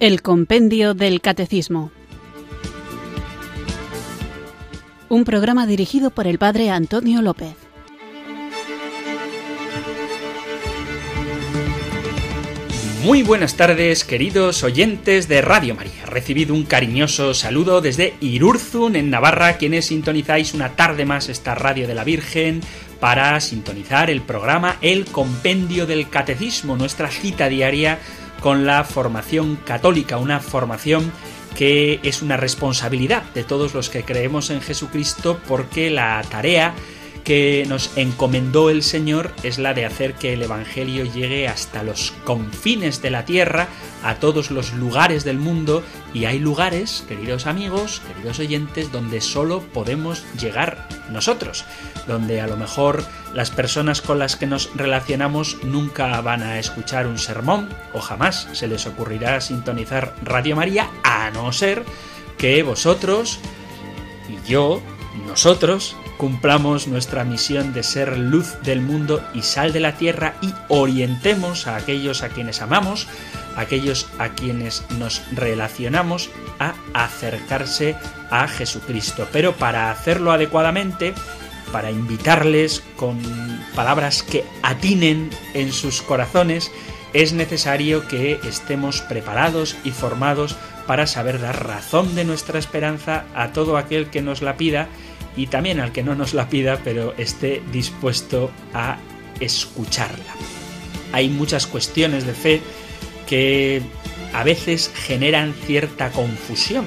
El Compendio del Catecismo. Un programa dirigido por el Padre Antonio López. Muy buenas tardes, queridos oyentes de Radio María. Recibido un cariñoso saludo desde Irurzun, en Navarra, quienes sintonizáis una tarde más esta Radio de la Virgen para sintonizar el programa El Compendio del Catecismo, nuestra cita diaria con la formación católica, una formación que es una responsabilidad de todos los que creemos en Jesucristo porque la tarea que nos encomendó el Señor es la de hacer que el Evangelio llegue hasta los confines de la tierra, a todos los lugares del mundo, y hay lugares, queridos amigos, queridos oyentes, donde solo podemos llegar nosotros, donde a lo mejor las personas con las que nos relacionamos nunca van a escuchar un sermón o jamás se les ocurrirá sintonizar Radio María, a no ser que vosotros y yo, nosotros, cumplamos nuestra misión de ser luz del mundo y sal de la tierra y orientemos a aquellos a quienes amamos, a aquellos a quienes nos relacionamos a acercarse a Jesucristo. Pero para hacerlo adecuadamente, para invitarles con palabras que atinen en sus corazones, es necesario que estemos preparados y formados para saber dar razón de nuestra esperanza a todo aquel que nos la pida y también al que no nos la pida, pero esté dispuesto a escucharla. Hay muchas cuestiones de fe que a veces generan cierta confusión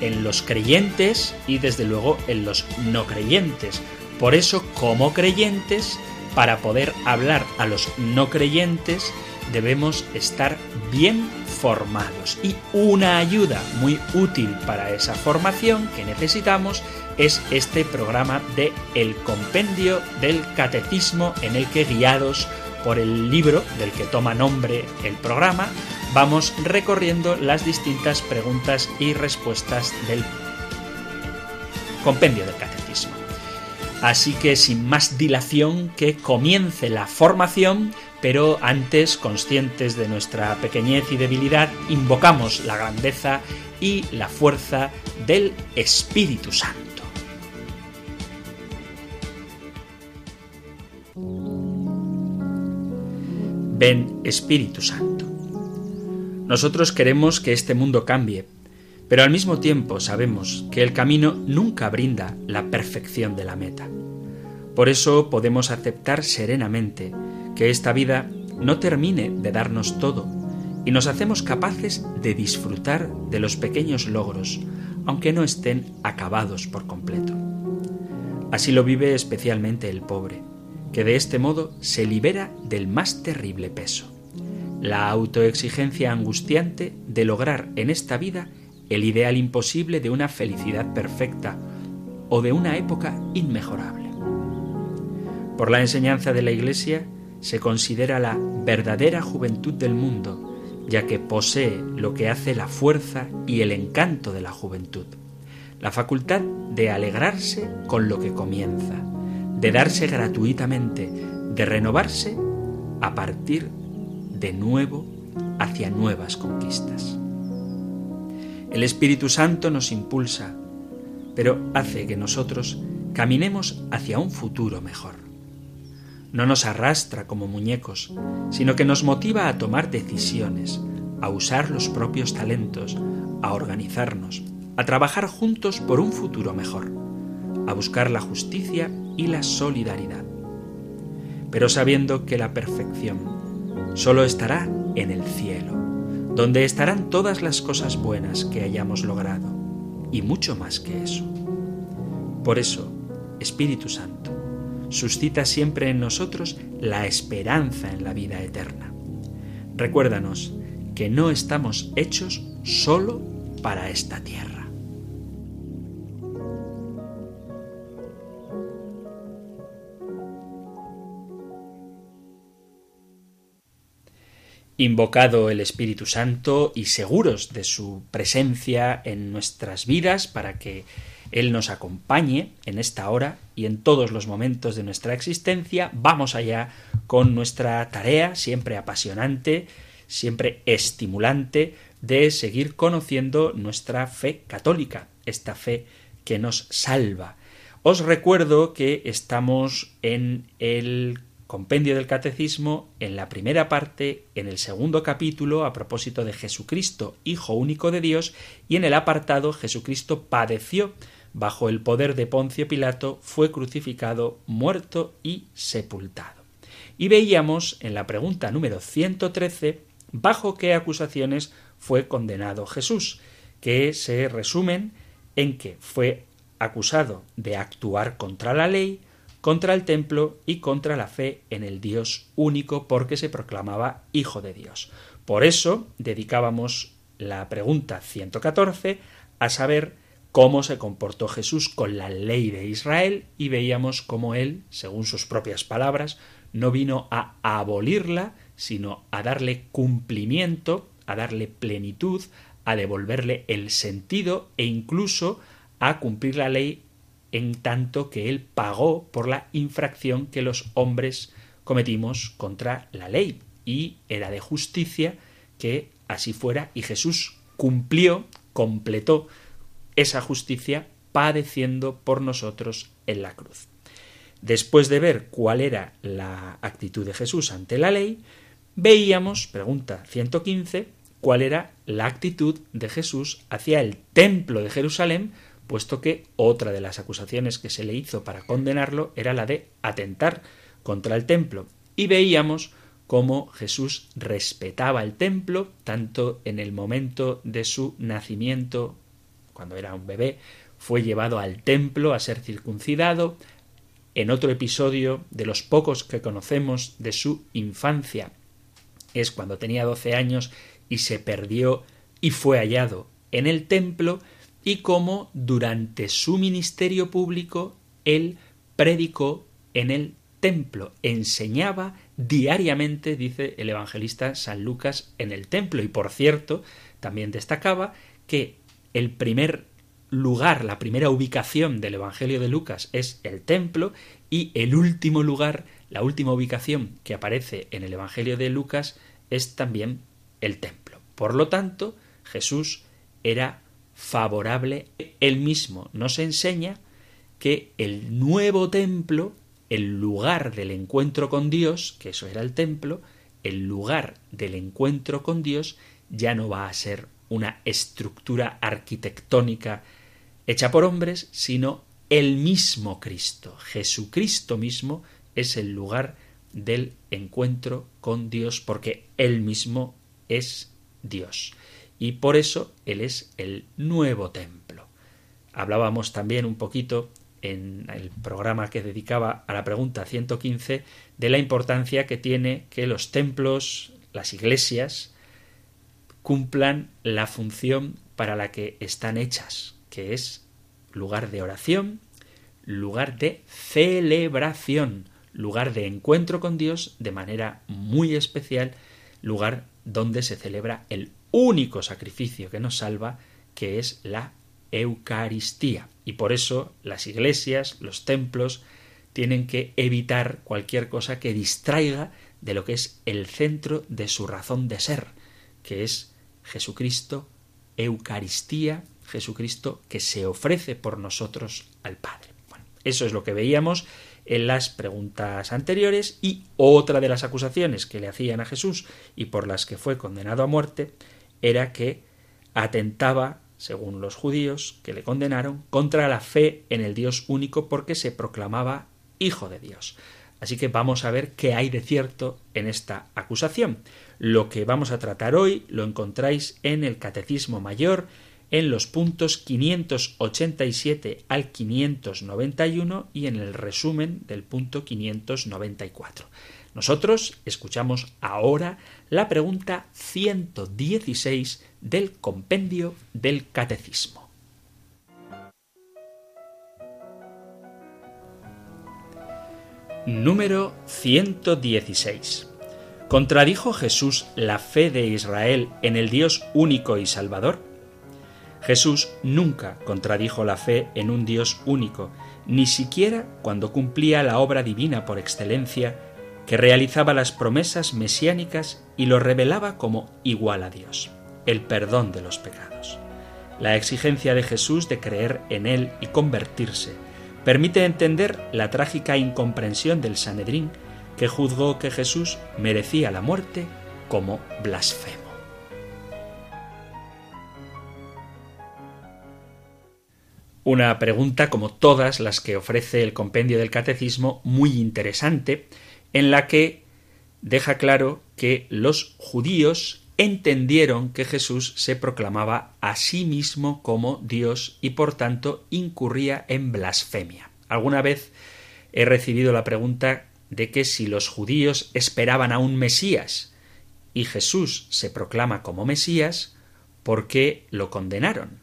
en los creyentes y desde luego en los no creyentes. Por eso, como creyentes, para poder hablar a los no creyentes, debemos estar bien formados. Y una ayuda muy útil para esa formación que necesitamos es este programa de El Compendio del Catecismo en el que guiados por el libro del que toma nombre el programa, vamos recorriendo las distintas preguntas y respuestas del compendio del catecismo. Así que sin más dilación que comience la formación, pero antes, conscientes de nuestra pequeñez y debilidad, invocamos la grandeza y la fuerza del Espíritu Santo. Ven Espíritu Santo. Nosotros queremos que este mundo cambie, pero al mismo tiempo sabemos que el camino nunca brinda la perfección de la meta. Por eso podemos aceptar serenamente que esta vida no termine de darnos todo y nos hacemos capaces de disfrutar de los pequeños logros, aunque no estén acabados por completo. Así lo vive especialmente el pobre que de este modo se libera del más terrible peso, la autoexigencia angustiante de lograr en esta vida el ideal imposible de una felicidad perfecta o de una época inmejorable. Por la enseñanza de la Iglesia se considera la verdadera juventud del mundo, ya que posee lo que hace la fuerza y el encanto de la juventud, la facultad de alegrarse con lo que comienza, de darse gratuitamente, de renovarse a partir de nuevo hacia nuevas conquistas. El Espíritu Santo nos impulsa, pero hace que nosotros caminemos hacia un futuro mejor. No nos arrastra como muñecos, sino que nos motiva a tomar decisiones, a usar los propios talentos, a organizarnos, a trabajar juntos por un futuro mejor, a buscar la justicia y la solidaridad. Pero sabiendo que la perfección solo estará en el cielo, donde estarán todas las cosas buenas que hayamos logrado, y mucho más que eso. Por eso, Espíritu Santo, suscita siempre en nosotros la esperanza en la vida eterna. Recuérdanos que no estamos hechos solo para esta tierra. invocado el Espíritu Santo y seguros de su presencia en nuestras vidas para que Él nos acompañe en esta hora y en todos los momentos de nuestra existencia, vamos allá con nuestra tarea, siempre apasionante, siempre estimulante. de seguir conociendo nuestra fe católica, esta fe que nos salva. Os recuerdo que estamos en el compendio del catecismo, en la primera parte, en el segundo capítulo, a propósito de Jesucristo, Hijo único de Dios, y en el apartado Jesucristo padeció bajo el poder de Poncio Pilato, fue crucificado, muerto y sepultado. Y veíamos en la pregunta número 113 bajo qué acusaciones fue condenado Jesús, que se resumen en que fue acusado de actuar contra la ley, contra el templo y contra la fe en el Dios único porque se proclamaba Hijo de Dios. Por eso dedicábamos la pregunta 114 a saber cómo se comportó Jesús con la ley de Israel y veíamos cómo él, según sus propias palabras, no vino a abolirla, sino a darle cumplimiento, a darle plenitud, a devolverle el sentido e incluso a cumplir la ley en tanto que él pagó por la infracción que los hombres cometimos contra la ley. Y era de justicia que así fuera y Jesús cumplió, completó esa justicia padeciendo por nosotros en la cruz. Después de ver cuál era la actitud de Jesús ante la ley, veíamos, pregunta 115, cuál era la actitud de Jesús hacia el templo de Jerusalén puesto que otra de las acusaciones que se le hizo para condenarlo era la de atentar contra el templo. Y veíamos cómo Jesús respetaba el templo, tanto en el momento de su nacimiento, cuando era un bebé, fue llevado al templo a ser circuncidado, en otro episodio de los pocos que conocemos de su infancia, es cuando tenía doce años y se perdió y fue hallado en el templo, y cómo durante su ministerio público él predicó en el templo, enseñaba diariamente, dice el evangelista San Lucas, en el templo. Y por cierto, también destacaba que el primer lugar, la primera ubicación del Evangelio de Lucas es el templo y el último lugar, la última ubicación que aparece en el Evangelio de Lucas es también el templo. Por lo tanto, Jesús era favorable. Él mismo nos enseña que el nuevo templo, el lugar del encuentro con Dios, que eso era el templo, el lugar del encuentro con Dios ya no va a ser una estructura arquitectónica hecha por hombres, sino el mismo Cristo. Jesucristo mismo es el lugar del encuentro con Dios porque Él mismo es Dios y por eso Él es el nuevo templo. Hablábamos también un poquito en el programa que dedicaba a la pregunta 115 de la importancia que tiene que los templos, las iglesias, cumplan la función para la que están hechas, que es lugar de oración, lugar de celebración, lugar de encuentro con Dios de manera muy especial, lugar donde se celebra el único sacrificio que nos salva, que es la Eucaristía. Y por eso las iglesias, los templos, tienen que evitar cualquier cosa que distraiga de lo que es el centro de su razón de ser, que es Jesucristo, Eucaristía, Jesucristo que se ofrece por nosotros al Padre. Bueno, eso es lo que veíamos en las preguntas anteriores y otra de las acusaciones que le hacían a Jesús y por las que fue condenado a muerte era que atentaba, según los judíos que le condenaron, contra la fe en el Dios único porque se proclamaba Hijo de Dios. Así que vamos a ver qué hay de cierto en esta acusación. Lo que vamos a tratar hoy lo encontráis en el Catecismo Mayor, en los puntos 587 al 591 y en el resumen del punto 594. Nosotros escuchamos ahora la pregunta 116 del compendio del Catecismo. Número 116. ¿Contradijo Jesús la fe de Israel en el Dios único y Salvador? Jesús nunca contradijo la fe en un Dios único, ni siquiera cuando cumplía la obra divina por excelencia que realizaba las promesas mesiánicas y lo revelaba como igual a Dios. el perdón de los pecados. La exigencia de Jesús de creer en Él y convertirse permite entender la trágica incomprensión del Sanedrín que juzgó que Jesús merecía la muerte como blasfemo. Una pregunta, como todas las que ofrece el compendio del catecismo, muy interesante, en la que deja claro que los judíos entendieron que Jesús se proclamaba a sí mismo como Dios y por tanto incurría en blasfemia. Alguna vez he recibido la pregunta de que si los judíos esperaban a un Mesías y Jesús se proclama como Mesías, ¿por qué lo condenaron?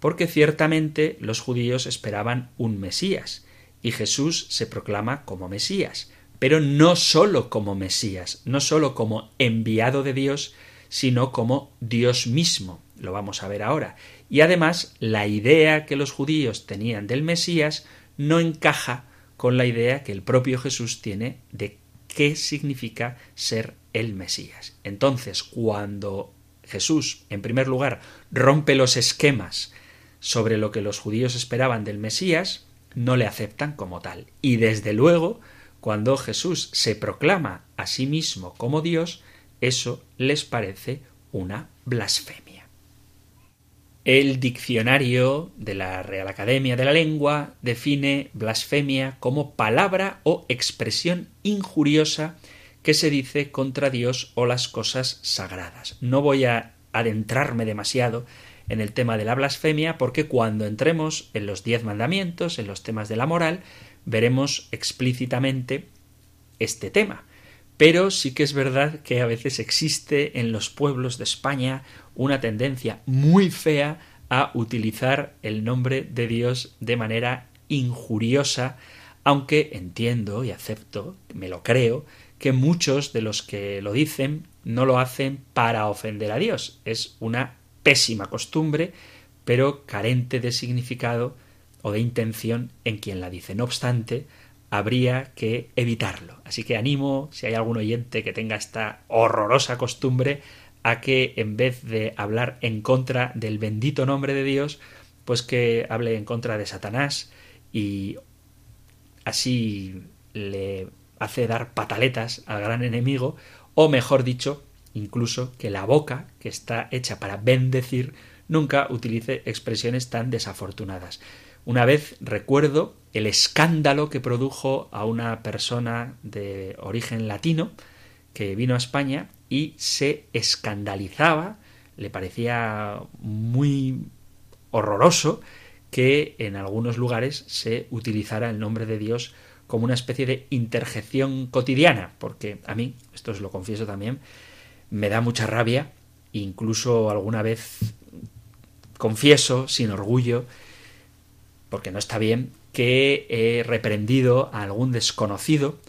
Porque ciertamente los judíos esperaban un Mesías y Jesús se proclama como Mesías, pero no sólo como Mesías, no sólo como enviado de Dios, sino como Dios mismo. Lo vamos a ver ahora. Y además, la idea que los judíos tenían del Mesías no encaja con la idea que el propio Jesús tiene de qué significa ser el Mesías. Entonces, cuando Jesús, en primer lugar, rompe los esquemas sobre lo que los judíos esperaban del Mesías, no le aceptan como tal. Y desde luego, cuando Jesús se proclama a sí mismo como Dios, eso les parece una blasfemia. El diccionario de la Real Academia de la Lengua define blasfemia como palabra o expresión injuriosa que se dice contra Dios o las cosas sagradas. No voy a adentrarme demasiado en el tema de la blasfemia porque cuando entremos en los diez mandamientos, en los temas de la moral, veremos explícitamente este tema. Pero sí que es verdad que a veces existe en los pueblos de España una tendencia muy fea a utilizar el nombre de Dios de manera injuriosa, aunque entiendo y acepto, me lo creo, que muchos de los que lo dicen no lo hacen para ofender a Dios. Es una pésima costumbre, pero carente de significado o de intención en quien la dice. No obstante, habría que evitarlo. Así que animo, si hay algún oyente que tenga esta horrorosa costumbre, a que en vez de hablar en contra del bendito nombre de Dios, pues que hable en contra de Satanás y así le hace dar pataletas al gran enemigo, o mejor dicho, incluso que la boca, que está hecha para bendecir, nunca utilice expresiones tan desafortunadas. Una vez recuerdo el escándalo que produjo a una persona de origen latino que vino a España y se escandalizaba, le parecía muy horroroso que en algunos lugares se utilizara el nombre de Dios como una especie de interjección cotidiana, porque a mí, esto os lo confieso también, me da mucha rabia, incluso alguna vez confieso sin orgullo porque no está bien, que he reprendido a algún desconocido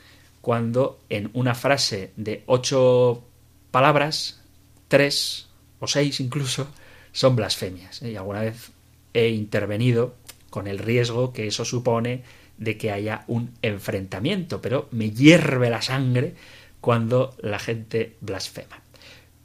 cuando en una frase de ocho palabras, tres o seis incluso, son blasfemias. ¿eh? Y alguna vez he intervenido con el riesgo que eso supone de que haya un enfrentamiento, pero me hierve la sangre cuando la gente blasfema.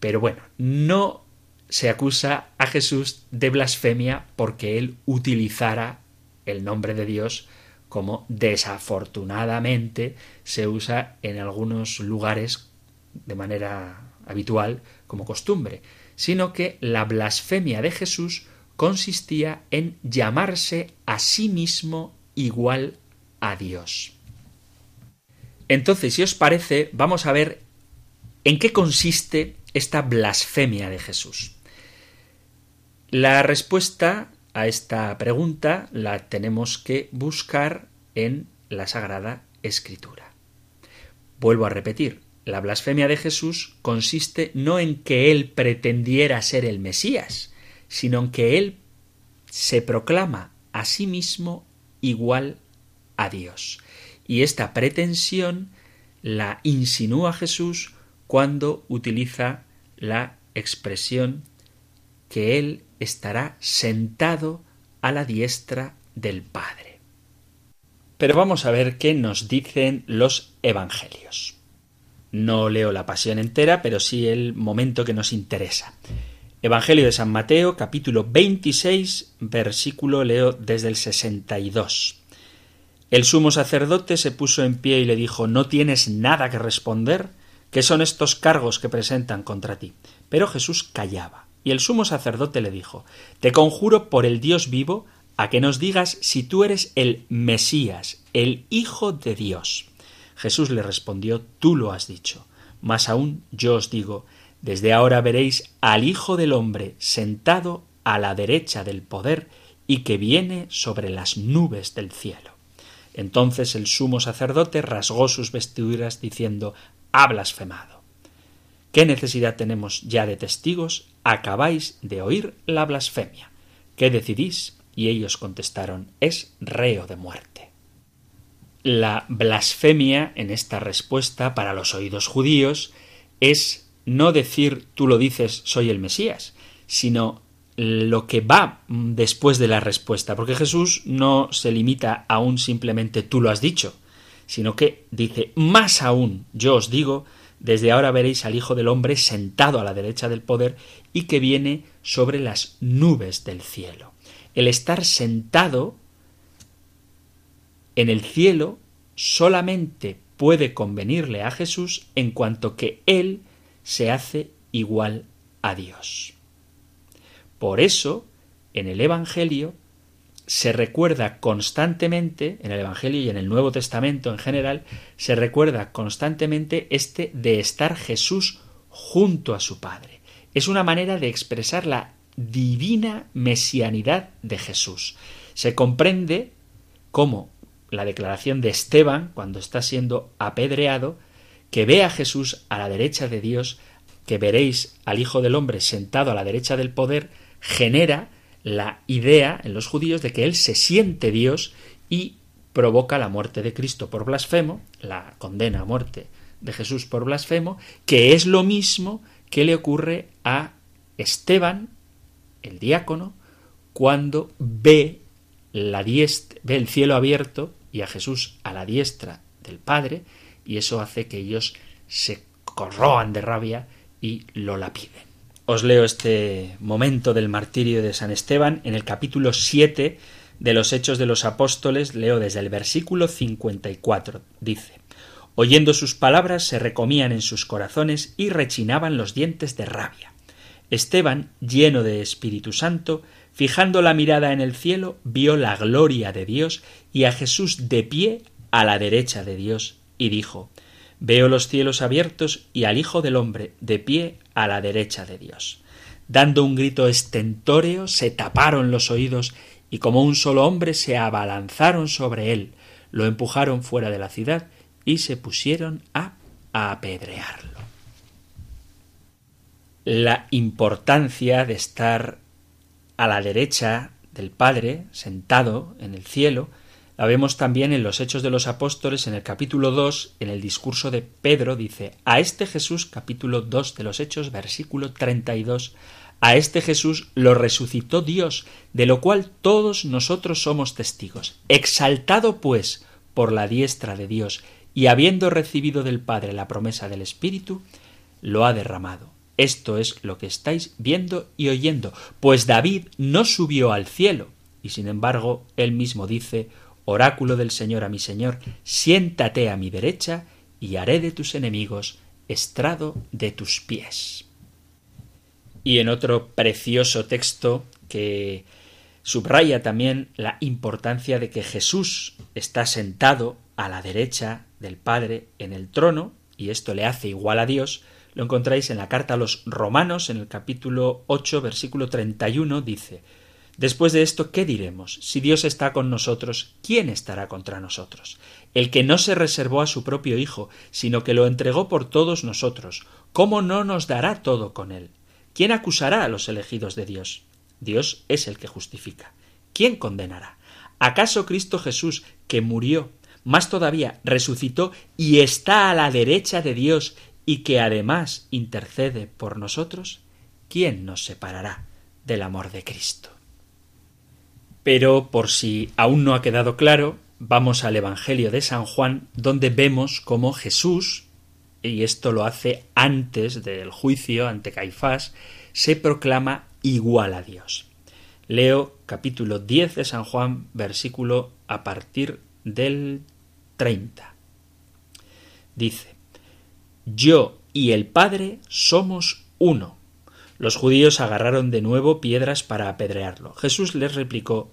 Pero bueno, no se acusa a Jesús de blasfemia porque él utilizara el nombre de Dios como desafortunadamente se usa en algunos lugares de manera habitual como costumbre, sino que la blasfemia de Jesús consistía en llamarse a sí mismo igual a Dios. Entonces, si os parece, vamos a ver en qué consiste esta blasfemia de Jesús. La respuesta a esta pregunta la tenemos que buscar en la Sagrada Escritura. Vuelvo a repetir, la blasfemia de Jesús consiste no en que él pretendiera ser el Mesías, sino en que él se proclama a sí mismo igual a Dios. Y esta pretensión la insinúa Jesús cuando utiliza la expresión que él estará sentado a la diestra del Padre. Pero vamos a ver qué nos dicen los Evangelios. No leo la pasión entera, pero sí el momento que nos interesa. Evangelio de San Mateo, capítulo 26, versículo leo desde el 62. El sumo sacerdote se puso en pie y le dijo ¿No tienes nada que responder? ¿Qué son estos cargos que presentan contra ti? Pero Jesús callaba. Y el sumo sacerdote le dijo Te conjuro por el Dios vivo a que nos digas si tú eres el Mesías, el Hijo de Dios. Jesús le respondió Tú lo has dicho. Mas aún yo os digo desde ahora veréis al Hijo del hombre sentado a la derecha del poder y que viene sobre las nubes del cielo. Entonces el sumo sacerdote rasgó sus vestiduras diciendo Ha blasfemado. ¿Qué necesidad tenemos ya de testigos? Acabáis de oír la blasfemia. ¿Qué decidís? Y ellos contestaron Es reo de muerte. La blasfemia en esta respuesta para los oídos judíos es no decir tú lo dices, soy el Mesías, sino lo que va después de la respuesta, porque Jesús no se limita a un simplemente tú lo has dicho, sino que dice más aún, yo os digo, desde ahora veréis al Hijo del Hombre sentado a la derecha del poder y que viene sobre las nubes del cielo. El estar sentado en el cielo solamente puede convenirle a Jesús en cuanto que Él se hace igual a Dios. Por eso, en el Evangelio se recuerda constantemente, en el Evangelio y en el Nuevo Testamento en general, se recuerda constantemente este de estar Jesús junto a su Padre. Es una manera de expresar la divina mesianidad de Jesús. Se comprende cómo la declaración de Esteban, cuando está siendo apedreado, que ve a Jesús a la derecha de Dios, que veréis al Hijo del Hombre sentado a la derecha del poder, genera la idea en los judíos de que Él se siente Dios y provoca la muerte de Cristo por blasfemo, la condena a muerte de Jesús por blasfemo, que es lo mismo que le ocurre a Esteban, el diácono, cuando ve, la ve el cielo abierto y a Jesús a la diestra del Padre, y eso hace que ellos se corroan de rabia y lo lapiden. Os leo este momento del martirio de San Esteban en el capítulo 7 de los Hechos de los Apóstoles, leo desde el versículo 54. Dice Oyendo sus palabras se recomían en sus corazones y rechinaban los dientes de rabia. Esteban, lleno de Espíritu Santo, fijando la mirada en el cielo, vio la gloria de Dios y a Jesús de pie a la derecha de Dios y dijo Veo los cielos abiertos y al Hijo del hombre de pie a la derecha de Dios. Dando un grito estentóreo, se taparon los oídos y como un solo hombre se abalanzaron sobre él, lo empujaron fuera de la ciudad y se pusieron a apedrearlo. La importancia de estar a la derecha del Padre, sentado en el cielo, la vemos también en los Hechos de los Apóstoles, en el capítulo 2, en el discurso de Pedro, dice, a este Jesús, capítulo 2 de los Hechos, versículo 32, a este Jesús lo resucitó Dios, de lo cual todos nosotros somos testigos. Exaltado, pues, por la diestra de Dios, y habiendo recibido del Padre la promesa del Espíritu, lo ha derramado. Esto es lo que estáis viendo y oyendo, pues David no subió al cielo, y sin embargo él mismo dice, oráculo del Señor a mi Señor, siéntate a mi derecha y haré de tus enemigos estrado de tus pies. Y en otro precioso texto que subraya también la importancia de que Jesús está sentado a la derecha del Padre en el trono, y esto le hace igual a Dios, lo encontráis en la carta a los Romanos, en el capítulo 8, versículo 31, dice Después de esto, ¿qué diremos? Si Dios está con nosotros, ¿quién estará contra nosotros? El que no se reservó a su propio Hijo, sino que lo entregó por todos nosotros, ¿cómo no nos dará todo con él? ¿Quién acusará a los elegidos de Dios? Dios es el que justifica. ¿Quién condenará? ¿Acaso Cristo Jesús, que murió, más todavía resucitó y está a la derecha de Dios y que además intercede por nosotros? ¿Quién nos separará del amor de Cristo? Pero por si aún no ha quedado claro, vamos al Evangelio de San Juan, donde vemos cómo Jesús y esto lo hace antes del juicio ante Caifás, se proclama igual a Dios. Leo capítulo 10 de San Juan, versículo a partir del 30. Dice, Yo y el Padre somos uno. Los judíos agarraron de nuevo piedras para apedrearlo. Jesús les replicó,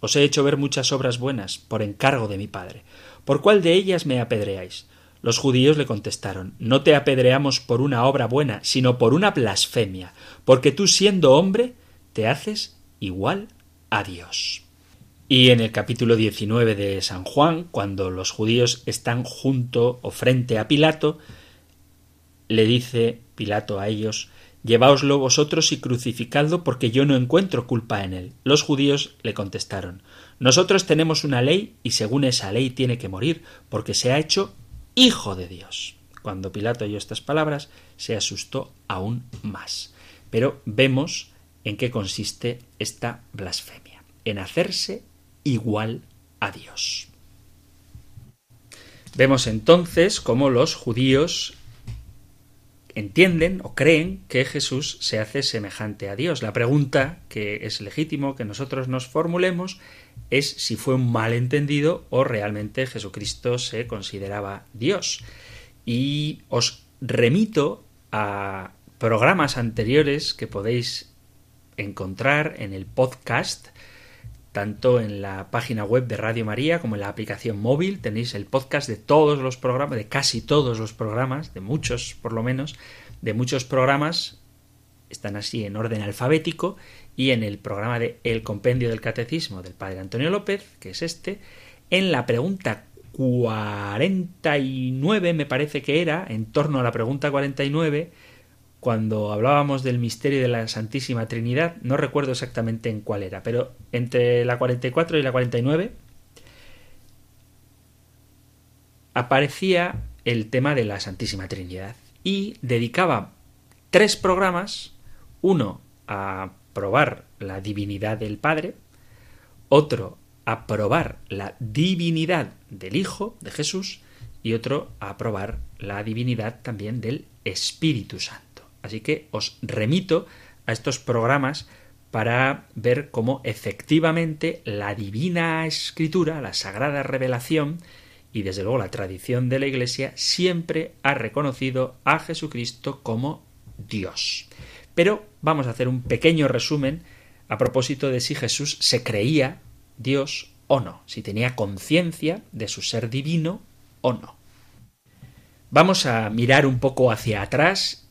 Os he hecho ver muchas obras buenas por encargo de mi Padre. ¿Por cuál de ellas me apedreáis? Los judíos le contestaron, No te apedreamos por una obra buena, sino por una blasfemia, porque tú siendo hombre, te haces igual a Dios. Y en el capítulo 19 de San Juan, cuando los judíos están junto o frente a Pilato, le dice Pilato a ellos Lleváoslo vosotros y crucificadlo porque yo no encuentro culpa en él. Los judíos le contestaron Nosotros tenemos una ley y según esa ley tiene que morir porque se ha hecho hijo de Dios. Cuando Pilato oyó estas palabras se asustó aún más. Pero vemos en qué consiste esta blasfemia, en hacerse igual a Dios. Vemos entonces cómo los judíos entienden o creen que Jesús se hace semejante a Dios. La pregunta que es legítimo que nosotros nos formulemos es si fue un malentendido o realmente Jesucristo se consideraba Dios. Y os remito a programas anteriores que podéis encontrar en el podcast tanto en la página web de Radio María como en la aplicación móvil. Tenéis el podcast de todos los programas, de casi todos los programas, de muchos por lo menos, de muchos programas. Están así en orden alfabético y en el programa de El Compendio del Catecismo del Padre Antonio López, que es este, en la pregunta 49 me parece que era, en torno a la pregunta 49, cuando hablábamos del misterio de la Santísima Trinidad, no recuerdo exactamente en cuál era, pero entre la 44 y la 49 aparecía el tema de la Santísima Trinidad y dedicaba tres programas, uno a probar la divinidad del Padre, otro a probar la divinidad del Hijo de Jesús y otro a probar la divinidad también del Espíritu Santo. Así que os remito a estos programas para ver cómo efectivamente la divina escritura, la sagrada revelación y desde luego la tradición de la Iglesia siempre ha reconocido a Jesucristo como Dios. Pero vamos a hacer un pequeño resumen a propósito de si Jesús se creía Dios o no, si tenía conciencia de su ser divino o no. Vamos a mirar un poco hacia atrás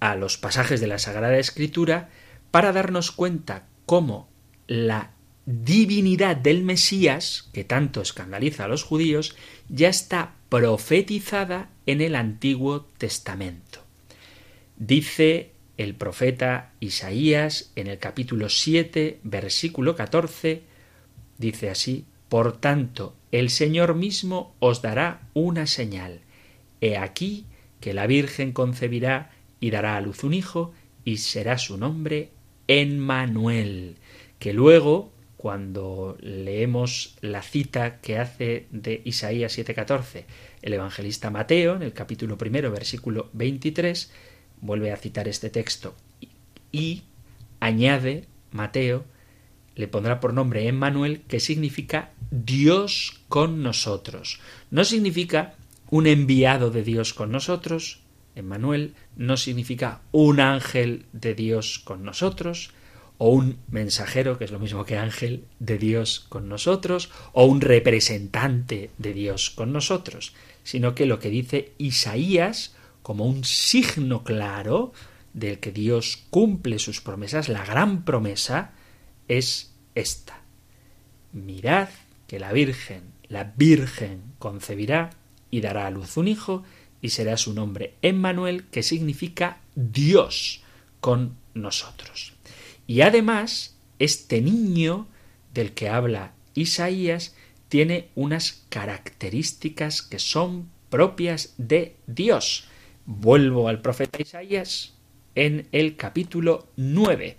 a los pasajes de la Sagrada Escritura para darnos cuenta cómo la divinidad del Mesías, que tanto escandaliza a los judíos, ya está profetizada en el Antiguo Testamento. Dice el profeta Isaías en el capítulo 7, versículo 14, dice así, Por tanto, el Señor mismo os dará una señal. He aquí que la Virgen concebirá y dará a luz un hijo, y será su nombre Emmanuel, que luego, cuando leemos la cita que hace de Isaías 7:14 el evangelista Mateo, en el capítulo primero, versículo 23, vuelve a citar este texto y añade Mateo, le pondrá por nombre Emmanuel, que significa Dios con nosotros. No significa un enviado de Dios con nosotros, Emmanuel no significa un ángel de Dios con nosotros, o un mensajero, que es lo mismo que ángel de Dios con nosotros, o un representante de Dios con nosotros, sino que lo que dice Isaías como un signo claro del que Dios cumple sus promesas, la gran promesa, es esta. Mirad que la Virgen, la Virgen concebirá y dará a luz un hijo, y será su nombre Emmanuel, que significa Dios con nosotros. Y además, este niño del que habla Isaías tiene unas características que son propias de Dios. Vuelvo al profeta Isaías en el capítulo 9.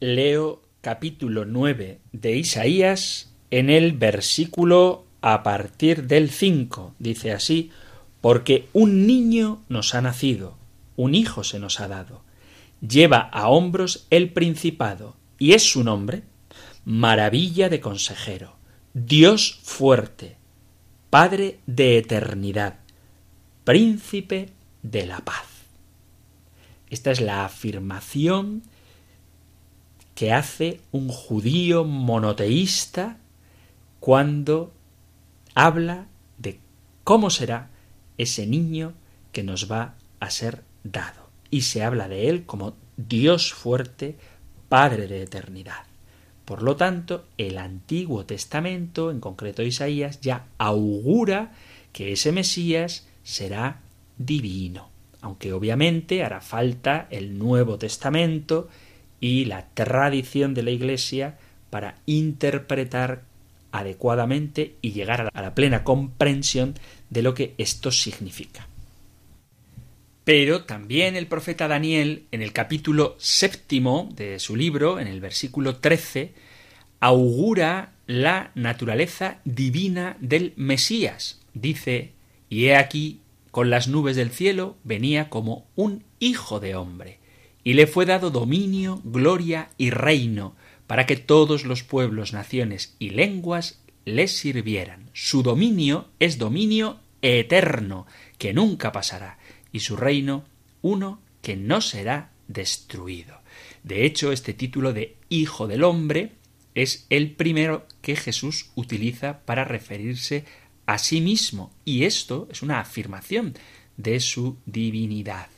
Leo capítulo 9 de Isaías en el versículo a partir del 5. Dice así, porque un niño nos ha nacido, un hijo se nos ha dado, lleva a hombros el principado, y es su nombre, maravilla de consejero, Dios fuerte, Padre de eternidad, príncipe de la paz. Esta es la afirmación que hace un judío monoteísta cuando habla de cómo será ese niño que nos va a ser dado. Y se habla de él como Dios fuerte, Padre de eternidad. Por lo tanto, el Antiguo Testamento, en concreto Isaías, ya augura que ese Mesías será divino, aunque obviamente hará falta el Nuevo Testamento y la tradición de la Iglesia para interpretar adecuadamente y llegar a la plena comprensión de lo que esto significa. Pero también el profeta Daniel, en el capítulo séptimo de su libro, en el versículo trece, augura la naturaleza divina del Mesías. Dice, y he aquí, con las nubes del cielo, venía como un hijo de hombre, y le fue dado dominio, gloria y reino, para que todos los pueblos, naciones y lenguas le sirvieran. Su dominio es dominio eterno, que nunca pasará, y su reino uno que no será destruido. De hecho, este título de Hijo del Hombre es el primero que Jesús utiliza para referirse a sí mismo, y esto es una afirmación de su divinidad.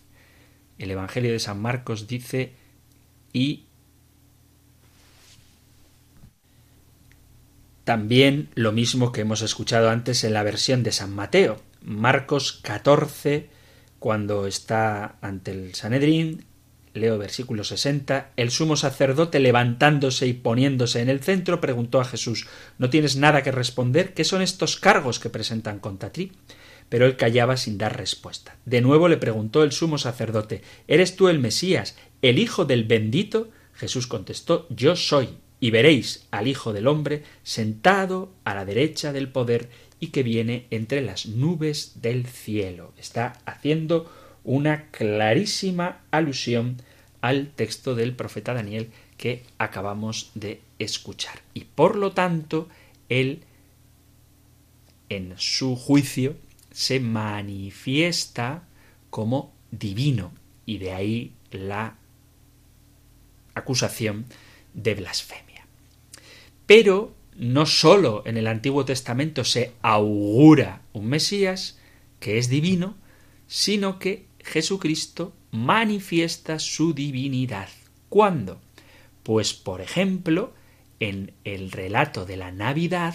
El Evangelio de San Marcos dice y También lo mismo que hemos escuchado antes en la versión de San Mateo. Marcos 14, cuando está ante el Sanedrín, leo versículo 60, el sumo sacerdote levantándose y poniéndose en el centro preguntó a Jesús, ¿no tienes nada que responder? ¿Qué son estos cargos que presentan contra ti? Pero él callaba sin dar respuesta. De nuevo le preguntó el sumo sacerdote, ¿eres tú el Mesías, el Hijo del bendito? Jesús contestó, Yo soy y veréis al Hijo del hombre sentado a la derecha del poder y que viene entre las nubes del cielo. Está haciendo una clarísima alusión al texto del profeta Daniel que acabamos de escuchar. Y por lo tanto, él, en su juicio, se manifiesta como divino, y de ahí la acusación de blasfemia. Pero no sólo en el Antiguo Testamento se augura un Mesías, que es divino, sino que Jesucristo manifiesta su divinidad. ¿Cuándo? Pues, por ejemplo, en el relato de la Navidad,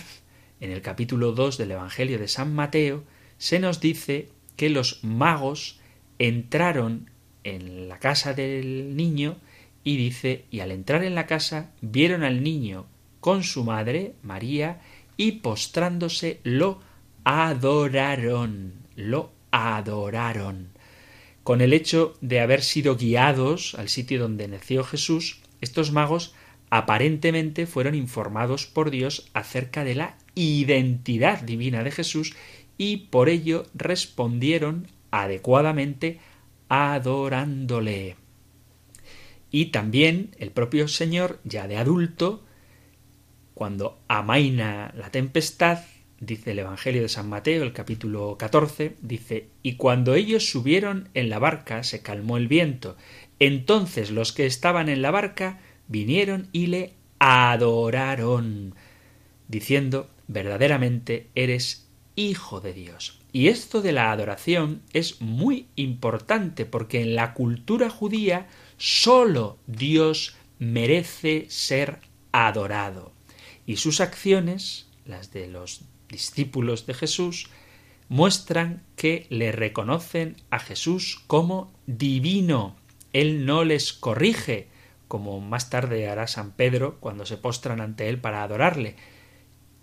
en el capítulo 2 del Evangelio de San Mateo, se nos dice que los magos entraron en la casa del niño y dice, y al entrar en la casa vieron al niño con su madre, María, y postrándose lo adoraron, lo adoraron. Con el hecho de haber sido guiados al sitio donde nació Jesús, estos magos aparentemente fueron informados por Dios acerca de la identidad divina de Jesús y por ello respondieron adecuadamente adorándole. Y también el propio Señor, ya de adulto, cuando amaina la tempestad, dice el Evangelio de San Mateo, el capítulo 14, dice, y cuando ellos subieron en la barca se calmó el viento. Entonces los que estaban en la barca vinieron y le adoraron, diciendo, verdaderamente eres hijo de Dios. Y esto de la adoración es muy importante porque en la cultura judía sólo Dios merece ser adorado y sus acciones, las de los discípulos de Jesús, muestran que le reconocen a Jesús como divino. Él no les corrige, como más tarde hará San Pedro cuando se postran ante él para adorarle,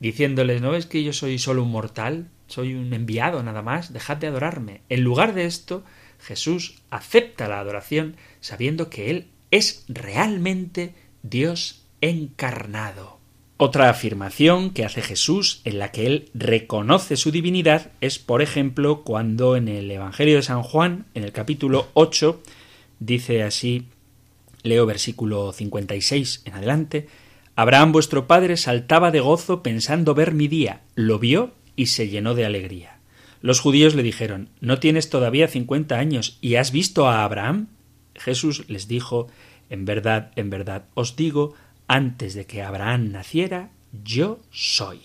diciéndoles ¿no es que yo soy solo un mortal? Soy un enviado nada más, dejad de adorarme. En lugar de esto, Jesús acepta la adoración sabiendo que Él es realmente Dios encarnado. Otra afirmación que hace Jesús en la que él reconoce su divinidad es, por ejemplo, cuando en el Evangelio de San Juan, en el capítulo 8, dice así, leo versículo 56 en adelante, Abraham vuestro padre saltaba de gozo pensando ver mi día, lo vio y se llenó de alegría. Los judíos le dijeron, ¿no tienes todavía cincuenta años y has visto a Abraham? Jesús les dijo, En verdad, en verdad os digo, antes de que Abraham naciera, yo soy.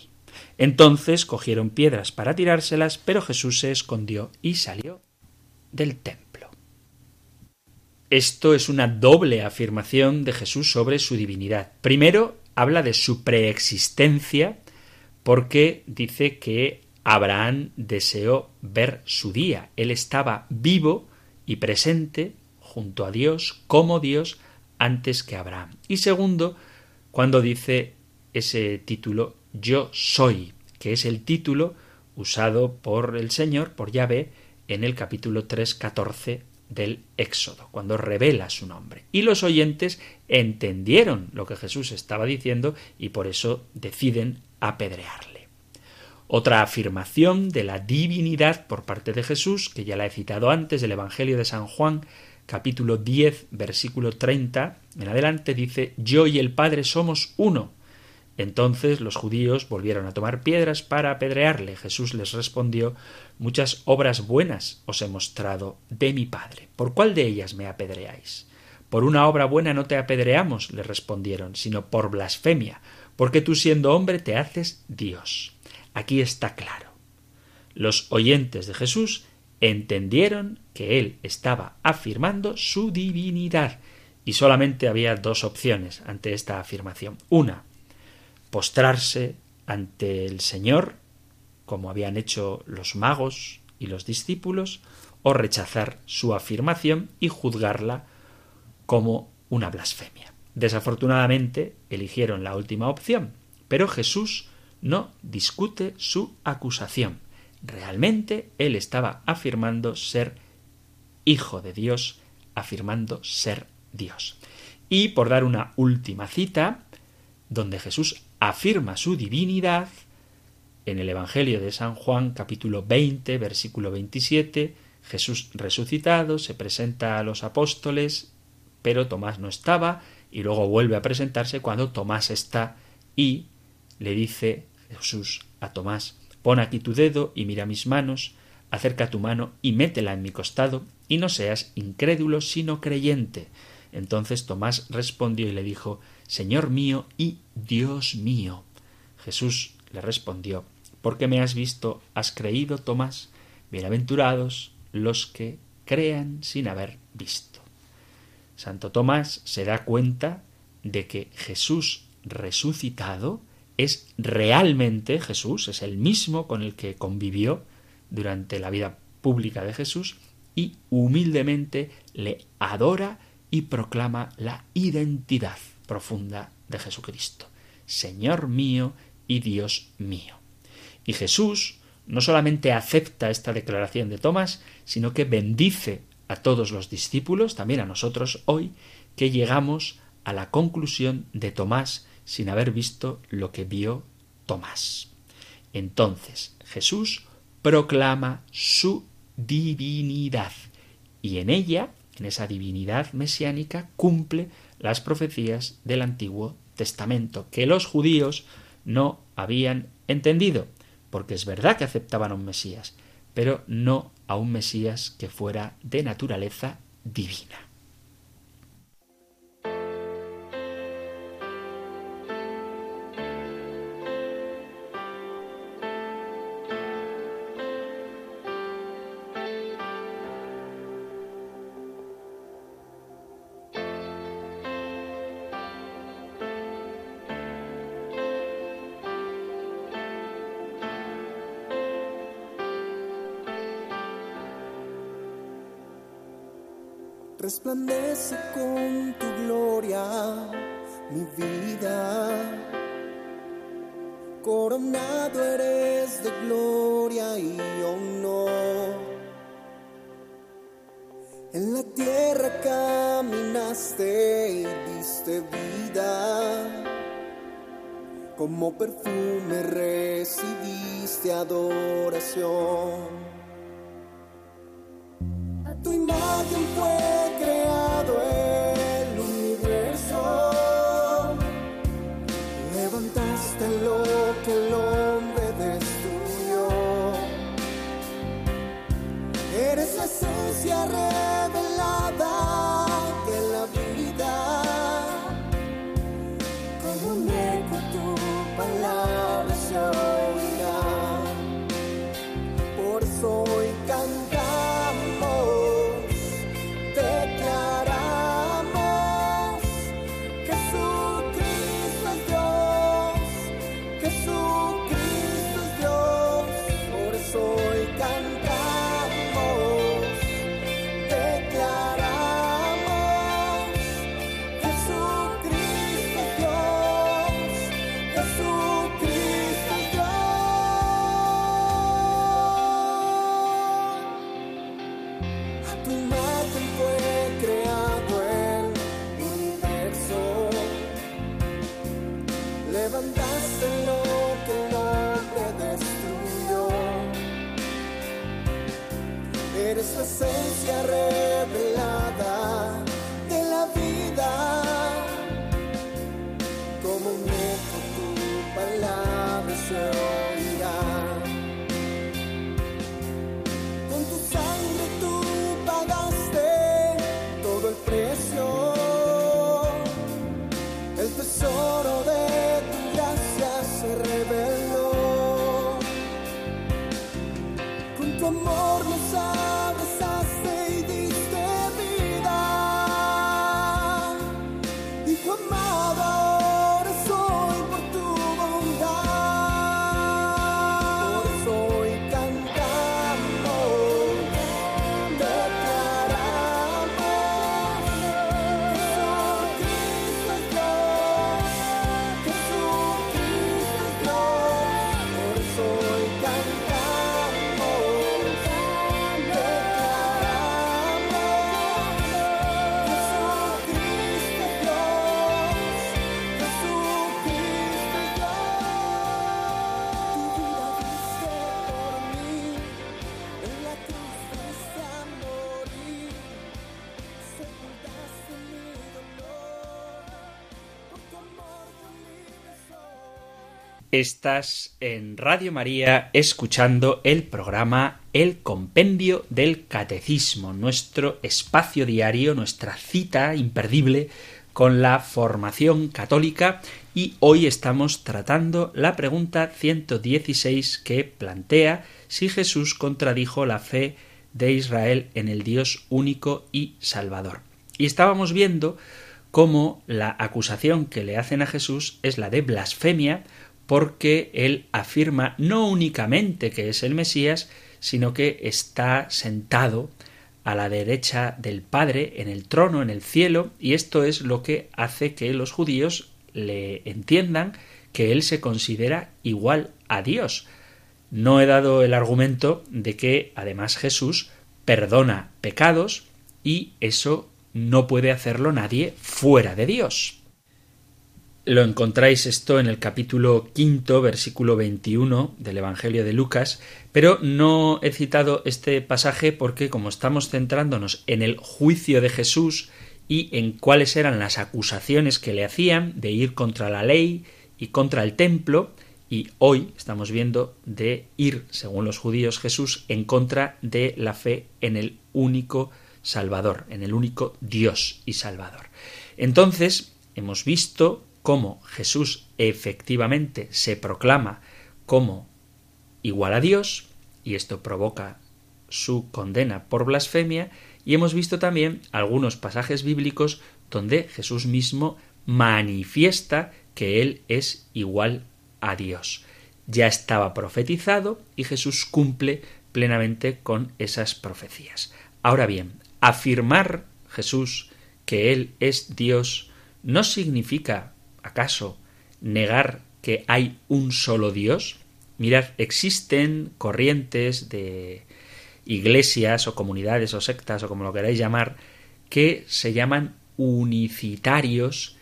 Entonces cogieron piedras para tirárselas, pero Jesús se escondió y salió del templo. Esto es una doble afirmación de Jesús sobre su divinidad. Primero, habla de su preexistencia, porque dice que Abraham deseó ver su día. Él estaba vivo y presente junto a Dios como Dios antes que Abraham. Y segundo, cuando dice ese título Yo soy, que es el título usado por el Señor, por Yahvé, en el capítulo 3.14 del Éxodo, cuando revela su nombre. Y los oyentes entendieron lo que Jesús estaba diciendo y por eso deciden apedrearle. Otra afirmación de la divinidad por parte de Jesús, que ya la he citado antes del Evangelio de San Juan, capítulo 10, versículo 30 en adelante, dice, Yo y el Padre somos uno. Entonces los judíos volvieron a tomar piedras para apedrearle. Jesús les respondió, Muchas obras buenas os he mostrado de mi Padre. ¿Por cuál de ellas me apedreáis? Por una obra buena no te apedreamos, le respondieron, sino por blasfemia, porque tú siendo hombre te haces Dios. Aquí está claro. Los oyentes de Jesús entendieron que él estaba afirmando su divinidad y solamente había dos opciones ante esta afirmación. Una, postrarse ante el Señor, como habían hecho los magos y los discípulos, o rechazar su afirmación y juzgarla como una blasfemia. Desafortunadamente eligieron la última opción, pero Jesús no discute su acusación. Realmente él estaba afirmando ser hijo de Dios, afirmando ser Dios. Y por dar una última cita, donde Jesús afirma su divinidad, en el Evangelio de San Juan capítulo 20 versículo 27, Jesús resucitado se presenta a los apóstoles, pero Tomás no estaba, y luego vuelve a presentarse cuando Tomás está y le dice Jesús a Tomás, Pon aquí tu dedo y mira mis manos, acerca tu mano y métela en mi costado, y no seas incrédulo sino creyente. Entonces Tomás respondió y le dijo, Señor mío y Dios mío. Jesús le respondió, Porque me has visto, has creído, Tomás. Bienaventurados los que crean sin haber visto. Santo Tomás se da cuenta de que Jesús resucitado es realmente Jesús, es el mismo con el que convivió durante la vida pública de Jesús y humildemente le adora y proclama la identidad profunda de Jesucristo, Señor mío y Dios mío. Y Jesús no solamente acepta esta declaración de Tomás, sino que bendice a todos los discípulos, también a nosotros hoy, que llegamos a la conclusión de Tomás sin haber visto lo que vio Tomás. Entonces Jesús proclama su divinidad y en ella, en esa divinidad mesiánica, cumple las profecías del Antiguo Testamento que los judíos no habían entendido, porque es verdad que aceptaban a un Mesías, pero no a un Mesías que fuera de naturaleza divina. Estás en Radio María escuchando el programa El Compendio del Catecismo, nuestro espacio diario, nuestra cita imperdible con la formación católica y hoy estamos tratando la pregunta 116 que plantea si Jesús contradijo la fe de Israel en el Dios único y salvador. Y estábamos viendo cómo la acusación que le hacen a Jesús es la de blasfemia porque él afirma no únicamente que es el Mesías, sino que está sentado a la derecha del Padre en el trono, en el cielo, y esto es lo que hace que los judíos le entiendan que él se considera igual a Dios. No he dado el argumento de que además Jesús perdona pecados y eso no puede hacerlo nadie fuera de Dios. Lo encontráis esto en el capítulo quinto, versículo 21 del Evangelio de Lucas, pero no he citado este pasaje porque como estamos centrándonos en el juicio de Jesús y en cuáles eran las acusaciones que le hacían de ir contra la ley y contra el templo, y hoy estamos viendo de ir, según los judíos, Jesús en contra de la fe en el único Salvador, en el único Dios y Salvador. Entonces, hemos visto cómo Jesús efectivamente se proclama como igual a Dios, y esto provoca su condena por blasfemia, y hemos visto también algunos pasajes bíblicos donde Jesús mismo manifiesta que Él es igual a Dios. Ya estaba profetizado y Jesús cumple plenamente con esas profecías. Ahora bien, afirmar Jesús que Él es Dios no significa, acaso, negar que hay un solo Dios. Mirad, existen corrientes de iglesias o comunidades o sectas o como lo queráis llamar que se llaman unicitarios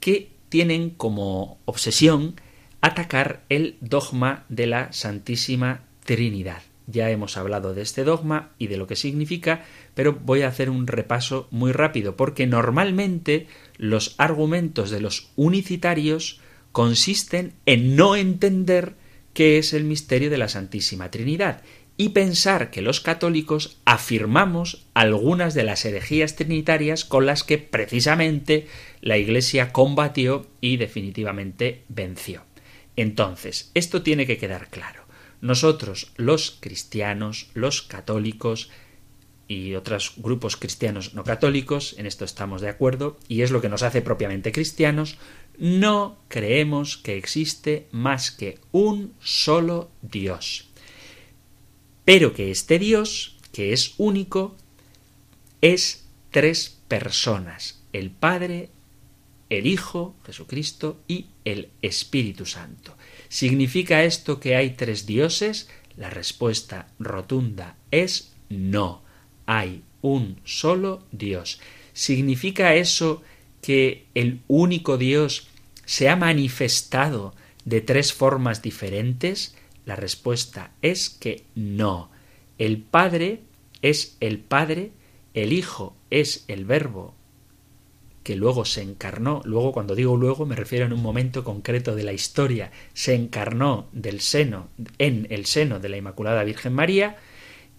que tienen como obsesión atacar el dogma de la Santísima Trinidad. Ya hemos hablado de este dogma y de lo que significa, pero voy a hacer un repaso muy rápido, porque normalmente los argumentos de los unicitarios consisten en no entender qué es el misterio de la Santísima Trinidad y pensar que los católicos afirmamos algunas de las herejías trinitarias con las que precisamente la Iglesia combatió y definitivamente venció. Entonces, esto tiene que quedar claro. Nosotros, los cristianos, los católicos y otros grupos cristianos no católicos, en esto estamos de acuerdo, y es lo que nos hace propiamente cristianos, no creemos que existe más que un solo Dios. Pero que este Dios, que es único, es tres personas, el Padre, el Hijo, Jesucristo, y el Espíritu Santo. ¿Significa esto que hay tres dioses? La respuesta rotunda es no. Hay un solo Dios. ¿Significa eso que el único Dios se ha manifestado de tres formas diferentes? La respuesta es que no. El Padre es el Padre, el Hijo es el Verbo que luego se encarnó, luego cuando digo luego me refiero en un momento concreto de la historia, se encarnó del seno, en el seno de la Inmaculada Virgen María,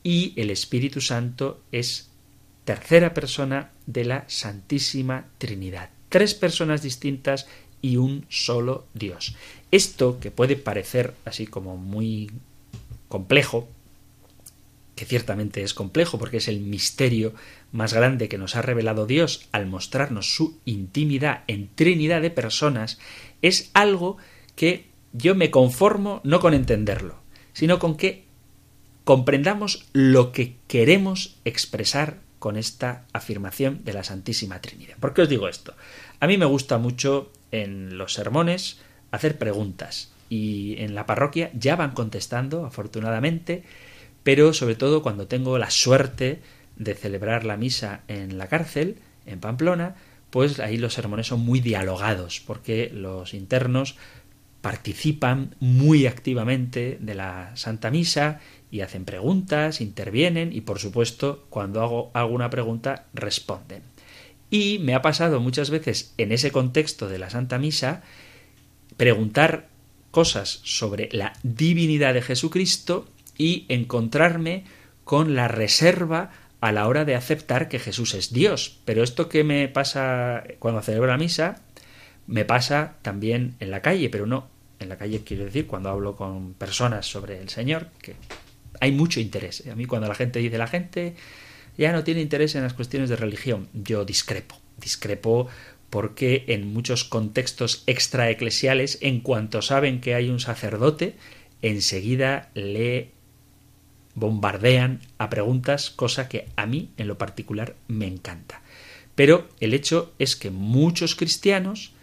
y el Espíritu Santo es tercera persona de la Santísima Trinidad. Tres personas distintas y un solo Dios. Esto que puede parecer así como muy complejo, que ciertamente es complejo porque es el misterio más grande que nos ha revelado Dios al mostrarnos su intimidad en Trinidad de personas, es algo que yo me conformo no con entenderlo, sino con que comprendamos lo que queremos expresar con esta afirmación de la Santísima Trinidad. ¿Por qué os digo esto? A mí me gusta mucho en los sermones hacer preguntas y en la parroquia ya van contestando, afortunadamente, pero sobre todo cuando tengo la suerte de celebrar la misa en la cárcel, en Pamplona, pues ahí los sermones son muy dialogados, porque los internos participan muy activamente de la Santa Misa y hacen preguntas, intervienen y por supuesto cuando hago alguna pregunta responden. Y me ha pasado muchas veces en ese contexto de la Santa Misa preguntar cosas sobre la divinidad de Jesucristo y encontrarme con la reserva a la hora de aceptar que Jesús es Dios. Pero esto que me pasa cuando celebro la misa, me pasa también en la calle, pero no en la calle quiero decir cuando hablo con personas sobre el Señor, que hay mucho interés. A mí cuando la gente dice la gente ya no tiene interés en las cuestiones de religión, yo discrepo, discrepo porque en muchos contextos extraeclesiales, en cuanto saben que hay un sacerdote, enseguida le bombardean a preguntas, cosa que a mí en lo particular me encanta. Pero el hecho es que muchos cristianos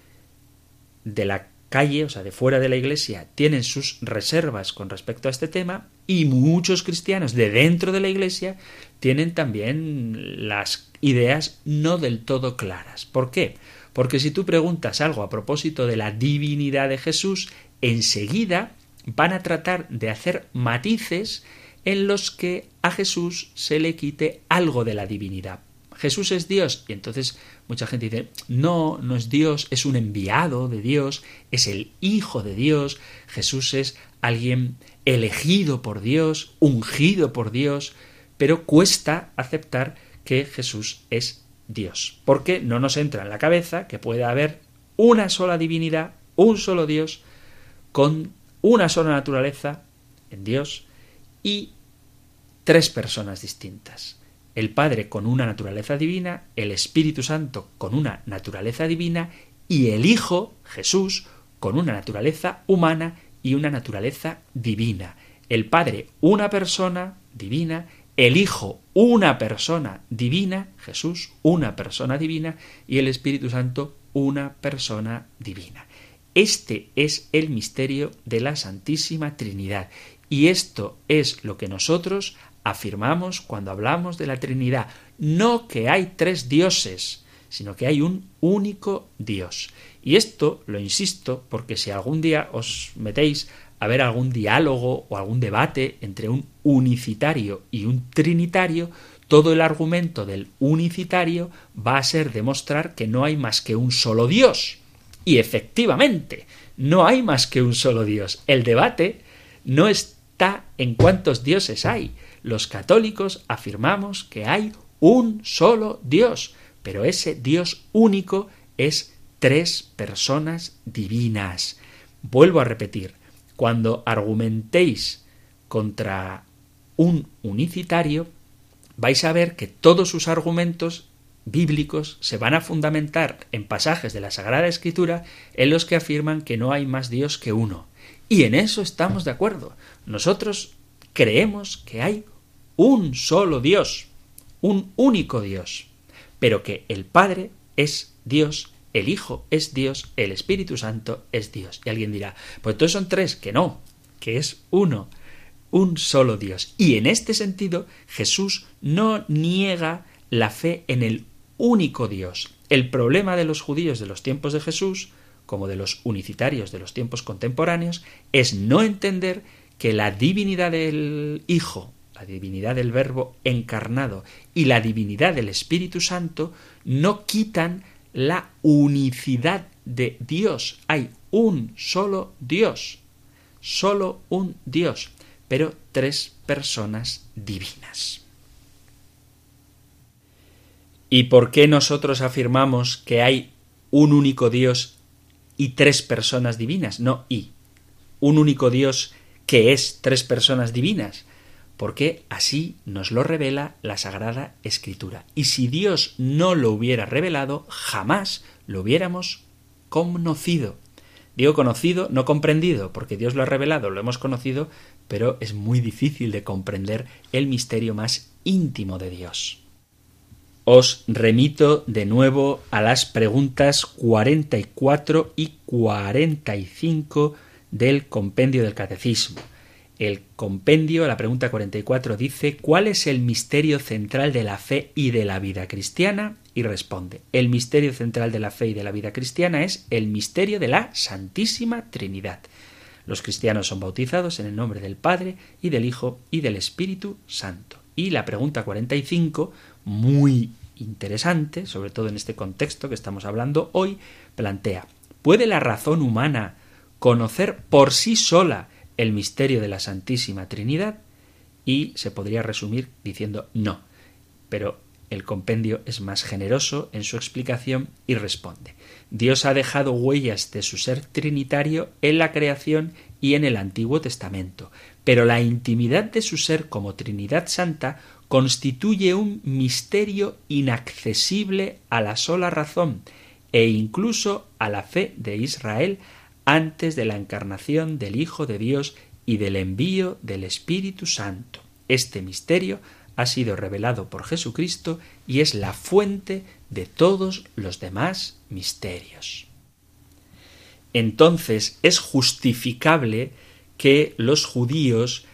de la calle, o sea, de fuera de la iglesia, tienen sus reservas con respecto a este tema y muchos cristianos de dentro de la iglesia tienen también las ideas no del todo claras. ¿Por qué? Porque si tú preguntas algo a propósito de la divinidad de Jesús, enseguida van a tratar de hacer matices en los que a Jesús se le quite algo de la divinidad. Jesús es Dios y entonces mucha gente dice, no, no es Dios, es un enviado de Dios, es el Hijo de Dios, Jesús es alguien elegido por Dios, ungido por Dios, pero cuesta aceptar que Jesús es Dios, porque no nos entra en la cabeza que pueda haber una sola divinidad, un solo Dios, con una sola naturaleza en Dios, y tres personas distintas. El Padre con una naturaleza divina, el Espíritu Santo con una naturaleza divina y el Hijo, Jesús, con una naturaleza humana y una naturaleza divina. El Padre una persona divina, el Hijo una persona divina, Jesús una persona divina y el Espíritu Santo una persona divina. Este es el misterio de la Santísima Trinidad y esto es lo que nosotros afirmamos cuando hablamos de la Trinidad. No que hay tres dioses, sino que hay un único Dios. Y esto lo insisto porque si algún día os metéis a ver algún diálogo o algún debate entre un unicitario y un trinitario, todo el argumento del unicitario va a ser demostrar que no hay más que un solo Dios. Y efectivamente, no hay más que un solo Dios. El debate no está en cuántos dioses hay. Los católicos afirmamos que hay un solo Dios, pero ese Dios único es tres personas divinas. Vuelvo a repetir, cuando argumentéis contra un unicitario, vais a ver que todos sus argumentos bíblicos se van a fundamentar en pasajes de la Sagrada Escritura en los que afirman que no hay más Dios que uno. Y en eso estamos de acuerdo. Nosotros creemos que hay un solo Dios, un único Dios, pero que el Padre es Dios, el Hijo es Dios, el Espíritu Santo es Dios. Y alguien dirá, pues entonces son tres, que no, que es uno, un solo Dios. Y en este sentido, Jesús no niega la fe en el único Dios. El problema de los judíos de los tiempos de Jesús, como de los unicitarios de los tiempos contemporáneos, es no entender que la divinidad del Hijo, la divinidad del Verbo encarnado y la divinidad del Espíritu Santo no quitan la unicidad de Dios. Hay un solo Dios, solo un Dios, pero tres personas divinas. ¿Y por qué nosotros afirmamos que hay un único Dios y tres personas divinas? No, y un único Dios que es tres personas divinas, porque así nos lo revela la Sagrada Escritura. Y si Dios no lo hubiera revelado, jamás lo hubiéramos conocido. Digo conocido, no comprendido, porque Dios lo ha revelado, lo hemos conocido, pero es muy difícil de comprender el misterio más íntimo de Dios. Os remito de nuevo a las preguntas 44 y 45 del compendio del catecismo. El compendio, la pregunta 44, dice ¿Cuál es el misterio central de la fe y de la vida cristiana? Y responde El misterio central de la fe y de la vida cristiana es el misterio de la Santísima Trinidad. Los cristianos son bautizados en el nombre del Padre y del Hijo y del Espíritu Santo. Y la pregunta 45, muy interesante, sobre todo en este contexto que estamos hablando hoy, plantea ¿Puede la razón humana conocer por sí sola el misterio de la Santísima Trinidad? Y se podría resumir diciendo no. Pero el compendio es más generoso en su explicación y responde Dios ha dejado huellas de su ser trinitario en la creación y en el Antiguo Testamento, pero la intimidad de su ser como Trinidad Santa constituye un misterio inaccesible a la sola razón e incluso a la fe de Israel antes de la encarnación del Hijo de Dios y del envío del Espíritu Santo. Este misterio ha sido revelado por Jesucristo y es la fuente de todos los demás misterios. Entonces es justificable que los judíos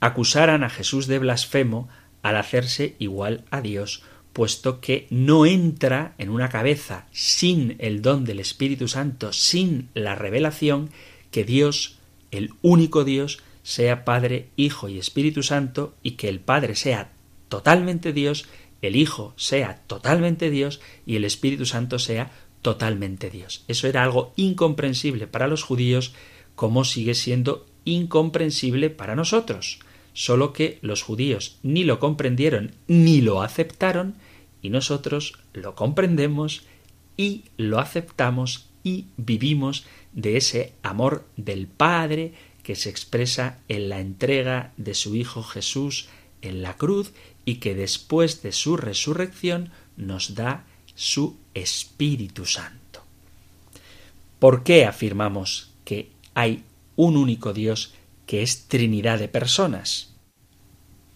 acusaran a Jesús de blasfemo al hacerse igual a Dios, puesto que no entra en una cabeza sin el don del Espíritu Santo, sin la revelación, que Dios, el único Dios, sea Padre, Hijo y Espíritu Santo, y que el Padre sea totalmente Dios, el Hijo sea totalmente Dios y el Espíritu Santo sea totalmente Dios. Eso era algo incomprensible para los judíos, como sigue siendo incomprensible para nosotros solo que los judíos ni lo comprendieron ni lo aceptaron, y nosotros lo comprendemos y lo aceptamos y vivimos de ese amor del Padre que se expresa en la entrega de su Hijo Jesús en la cruz y que después de su resurrección nos da su Espíritu Santo. ¿Por qué afirmamos que hay un único Dios que es Trinidad de personas?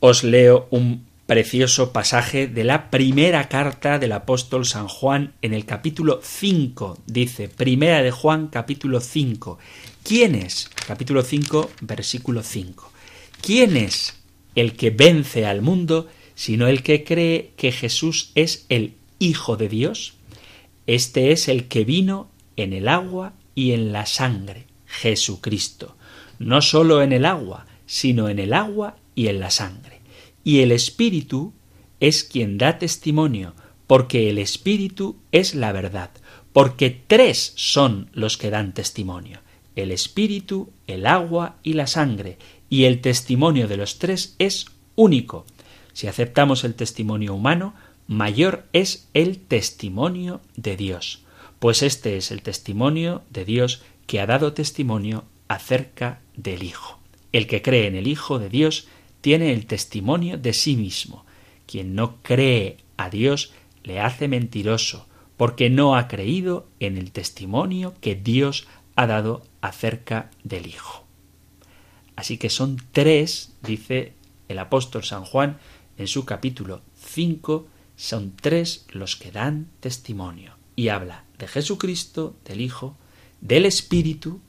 Os leo un precioso pasaje de la primera carta del apóstol San Juan en el capítulo 5. Dice, primera de Juan capítulo 5. ¿Quién es? Capítulo 5, versículo 5. ¿Quién es el que vence al mundo sino el que cree que Jesús es el Hijo de Dios? Este es el que vino en el agua y en la sangre, Jesucristo. No sólo en el agua, sino en el agua y en la sangre. Y el Espíritu es quien da testimonio, porque el Espíritu es la verdad, porque tres son los que dan testimonio, el Espíritu, el agua y la sangre, y el testimonio de los tres es único. Si aceptamos el testimonio humano, mayor es el testimonio de Dios, pues este es el testimonio de Dios que ha dado testimonio acerca del Hijo. El que cree en el Hijo de Dios tiene el testimonio de sí mismo. Quien no cree a Dios le hace mentiroso, porque no ha creído en el testimonio que Dios ha dado acerca del Hijo. Así que son tres, dice el apóstol San Juan en su capítulo 5, son tres los que dan testimonio. Y habla de Jesucristo, del Hijo, del Espíritu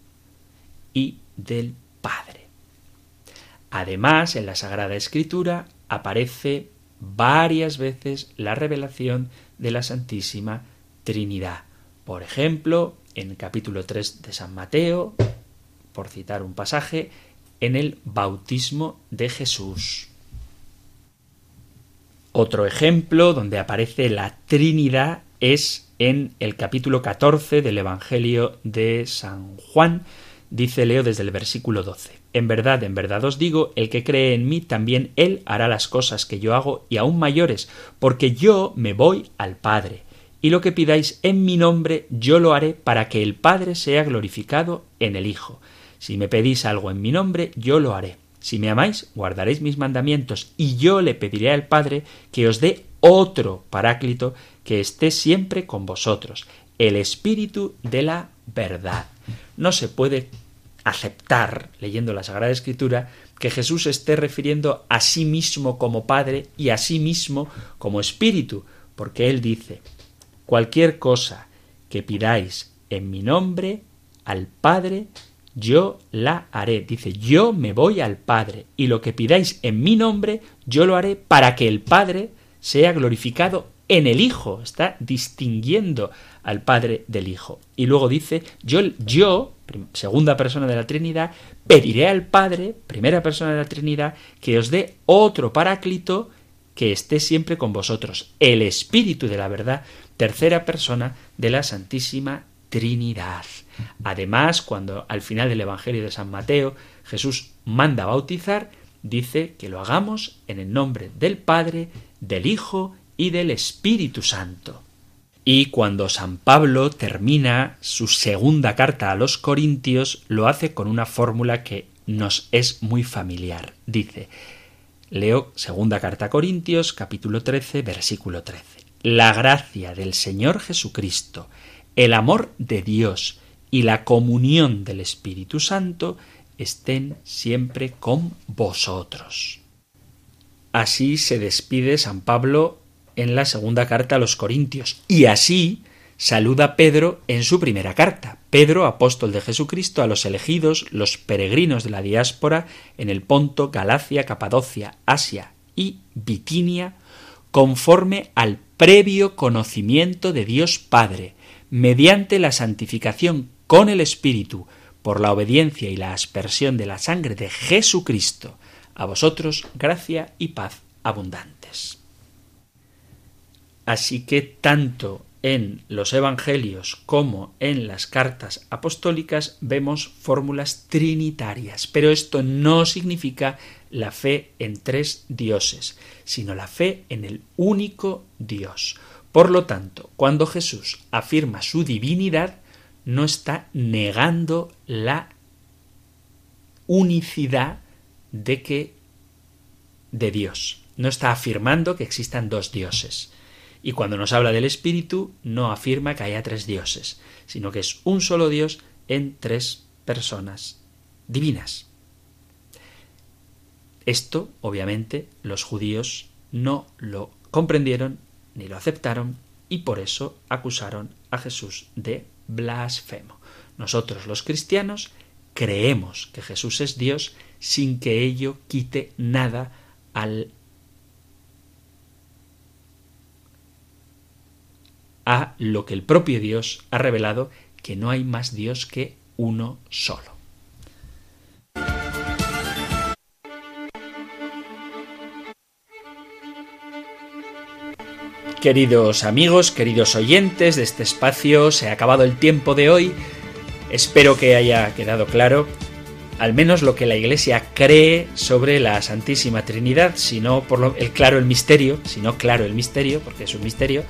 y del Padre. Además, en la Sagrada Escritura aparece varias veces la revelación de la Santísima Trinidad. Por ejemplo, en el capítulo 3 de San Mateo, por citar un pasaje, en el bautismo de Jesús. Otro ejemplo donde aparece la Trinidad es en el capítulo 14 del Evangelio de San Juan, dice Leo desde el versículo 12. En verdad, en verdad os digo, el que cree en mí, también él hará las cosas que yo hago y aún mayores, porque yo me voy al Padre. Y lo que pidáis en mi nombre, yo lo haré para que el Padre sea glorificado en el Hijo. Si me pedís algo en mi nombre, yo lo haré. Si me amáis, guardaréis mis mandamientos, y yo le pediré al Padre que os dé otro paráclito que esté siempre con vosotros, el Espíritu de la verdad. No se puede aceptar, leyendo la Sagrada Escritura, que Jesús esté refiriendo a sí mismo como Padre y a sí mismo como Espíritu, porque Él dice, cualquier cosa que pidáis en mi nombre al Padre, yo la haré. Dice, yo me voy al Padre, y lo que pidáis en mi nombre, yo lo haré para que el Padre sea glorificado en el Hijo. Está distinguiendo al Padre del Hijo. Y luego dice, yo, yo, segunda persona de la Trinidad, pediré al Padre, primera persona de la Trinidad, que os dé otro paráclito que esté siempre con vosotros, el Espíritu de la verdad, tercera persona de la Santísima Trinidad. Además, cuando al final del Evangelio de San Mateo Jesús manda bautizar, dice que lo hagamos en el nombre del Padre, del Hijo y del Espíritu Santo. Y cuando San Pablo termina su segunda carta a los Corintios, lo hace con una fórmula que nos es muy familiar. Dice, leo segunda carta a Corintios, capítulo 13, versículo 13. La gracia del Señor Jesucristo, el amor de Dios y la comunión del Espíritu Santo estén siempre con vosotros. Así se despide San Pablo en la segunda carta a los Corintios. Y así saluda Pedro en su primera carta. Pedro, apóstol de Jesucristo, a los elegidos, los peregrinos de la diáspora en el Ponto, Galacia, Capadocia, Asia y Bitinia, conforme al previo conocimiento de Dios Padre, mediante la santificación con el Espíritu, por la obediencia y la aspersión de la sangre de Jesucristo, a vosotros gracia y paz abundantes. Así que tanto en los Evangelios como en las cartas apostólicas vemos fórmulas trinitarias, pero esto no significa la fe en tres dioses, sino la fe en el único Dios. Por lo tanto, cuando Jesús afirma su divinidad, no está negando la unicidad de que de Dios. No está afirmando que existan dos dioses. Y cuando nos habla del Espíritu, no afirma que haya tres dioses, sino que es un solo Dios en tres personas divinas. Esto, obviamente, los judíos no lo comprendieron ni lo aceptaron y por eso acusaron a Jesús de blasfemo. Nosotros los cristianos creemos que Jesús es Dios sin que ello quite nada al a lo que el propio Dios ha revelado que no hay más Dios que uno solo. Queridos amigos, queridos oyentes de este espacio, se ha acabado el tiempo de hoy. Espero que haya quedado claro al menos lo que la Iglesia cree sobre la Santísima Trinidad, si no por lo, el claro el misterio, si no claro el misterio, porque es un misterio,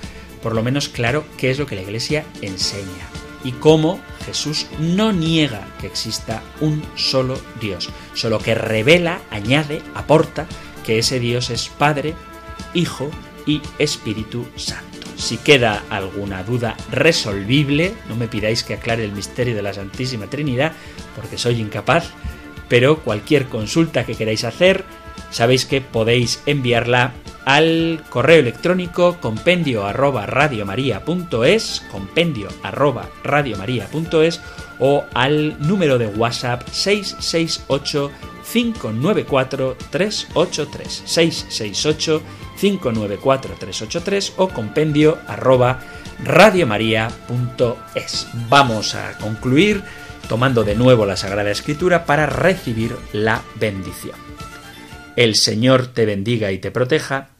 por lo menos claro qué es lo que la Iglesia enseña y cómo Jesús no niega que exista un solo Dios, solo que revela, añade, aporta que ese Dios es Padre, Hijo y Espíritu Santo. Si queda alguna duda resolvible, no me pidáis que aclare el misterio de la Santísima Trinidad, porque soy incapaz, pero cualquier consulta que queráis hacer, sabéis que podéis enviarla al correo electrónico compendio arroba radiomaria.es, compendio arroba radiomaria.es o al número de WhatsApp 668 594 383 668 594 383 o compendio arroba radiomaria.es. Vamos a concluir tomando de nuevo la Sagrada Escritura para recibir la bendición. El Señor te bendiga y te proteja,